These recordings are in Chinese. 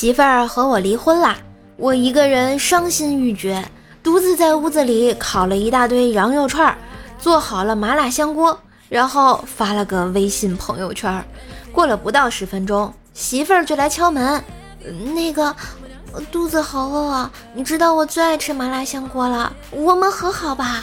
媳妇儿和我离婚啦，我一个人伤心欲绝，独自在屋子里烤了一大堆羊肉串，做好了麻辣香锅，然后发了个微信朋友圈。过了不到十分钟，媳妇儿就来敲门，那个肚子好饿啊，你知道我最爱吃麻辣香锅了，我们和好吧。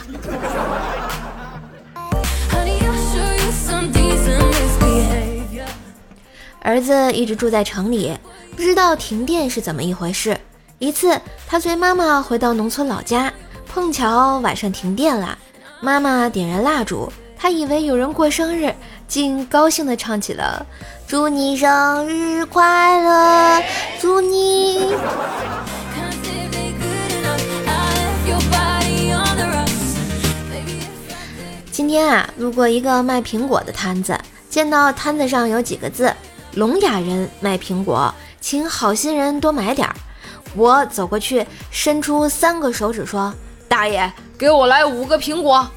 儿子一直住在城里，不知道停电是怎么一回事。一次，他随妈妈回到农村老家，碰巧晚上停电了。妈妈点燃蜡烛，他以为有人过生日，竟高兴地唱起了“祝你生日快乐，祝你”。今天啊，路过一个卖苹果的摊子，见到摊子上有几个字。聋哑人卖苹果，请好心人多买点儿。我走过去，伸出三个手指说：“大爷，给我来五个苹果。”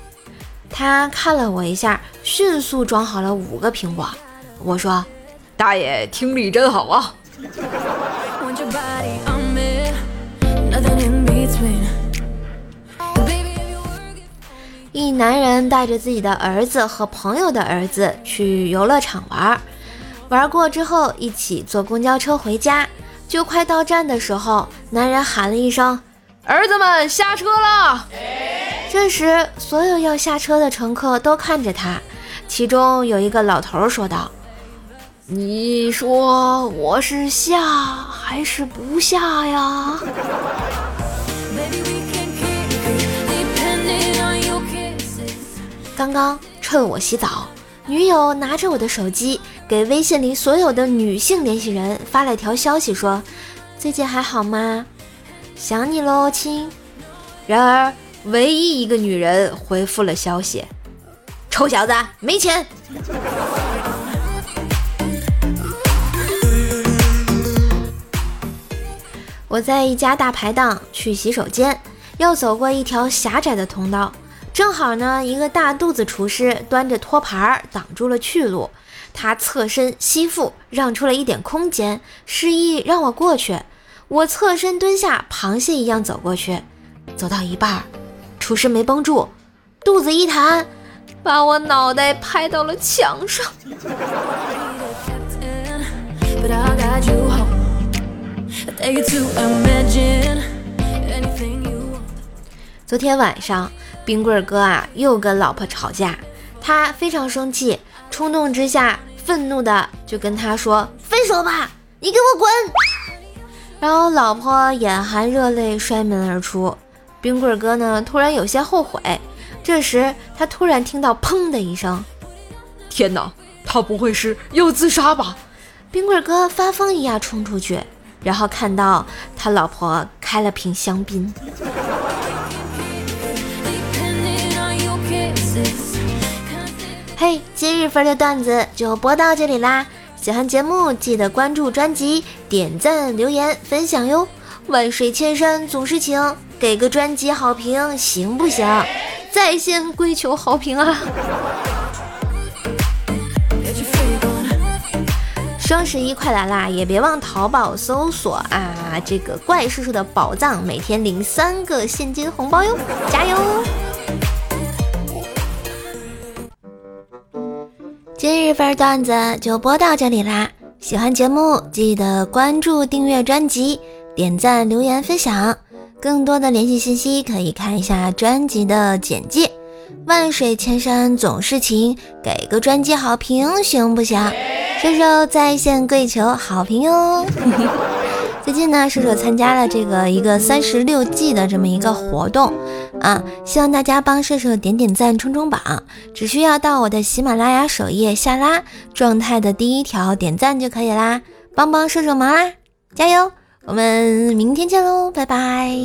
他看了我一下，迅速装好了五个苹果。我说：“大爷听力真好啊！” 一男人带着自己的儿子和朋友的儿子去游乐场玩。玩过之后，一起坐公交车回家。就快到站的时候，男人喊了一声：“儿子们下车了！”这时，所有要下车的乘客都看着他。其中有一个老头说道：“你说我是下还是不下呀？”刚刚趁我洗澡，女友拿着我的手机。给微信里所有的女性联系人发了一条消息，说：“最近还好吗？想你喽，亲。”然而，唯一一个女人回复了消息：“臭小子，没钱。”我在一家大排档去洗手间，要走过一条狭窄的通道，正好呢，一个大肚子厨师端着托盘挡住了去路。他侧身吸腹，让出了一点空间，示意让我过去。我侧身蹲下，螃蟹一样走过去。走到一半，厨师没绷住，肚子一弹，把我脑袋拍到了墙上。昨天晚上，冰棍哥啊又跟老婆吵架，他非常生气。冲动之下，愤怒的就跟他说：“分手吧，你给我滚！”然后老婆眼含热泪摔门而出。冰棍哥呢，突然有些后悔。这时他突然听到“砰”的一声，天哪，他不会是要自杀吧？冰棍哥发疯一样冲出去，然后看到他老婆开了瓶香槟。嘿，今日份的段子就播到这里啦！喜欢节目记得关注专辑、点赞、留言、分享哟！万水千山总是情，给个专辑好评行不行？在线跪求好评啊！双十一快来啦，也别忘淘宝搜索啊这个怪叔叔的宝藏，每天领三个现金红包哟！加油！今日份段子就播到这里啦！喜欢节目记得关注、订阅专辑、点赞、留言、分享。更多的联系信息可以看一下专辑的简介。万水千山总是情，给个专辑好评行不行？射手在线跪求好评哟！最近呢，射手参加了这个一个三十六计的这么一个活动啊，希望大家帮射手点点赞、冲冲榜，只需要到我的喜马拉雅首页下拉状态的第一条点赞就可以啦，帮帮射手忙啦，加油！我们明天见喽，拜拜。